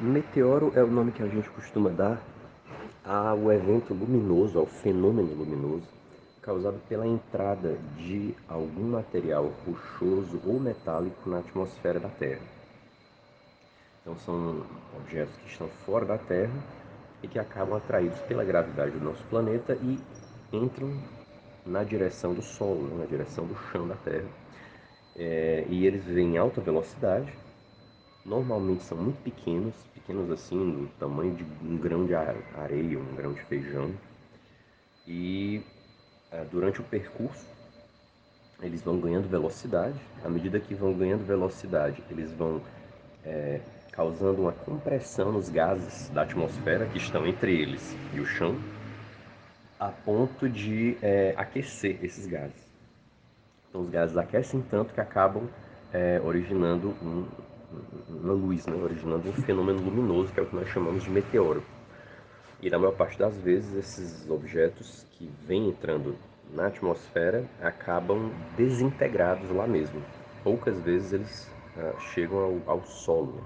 Meteoro é o nome que a gente costuma dar ao evento luminoso, ao fenômeno luminoso, causado pela entrada de algum material rochoso ou metálico na atmosfera da Terra. Então são objetos que estão fora da Terra e que acabam atraídos pela gravidade do nosso planeta e entram na direção do Sol, né, na direção do chão da Terra. É, e eles vêm em alta velocidade normalmente são muito pequenos, pequenos assim, do tamanho de um grão de areia, um grão de feijão. E é, durante o percurso, eles vão ganhando velocidade. À medida que vão ganhando velocidade, eles vão é, causando uma compressão nos gases da atmosfera que estão entre eles e o chão, a ponto de é, aquecer esses gases. Então, os gases aquecem tanto que acabam é, originando um, na luz, né, originando um fenômeno luminoso que é o que nós chamamos de meteoro. E na maior parte das vezes esses objetos que vêm entrando na atmosfera acabam desintegrados lá mesmo. Poucas vezes eles ah, chegam ao, ao solo.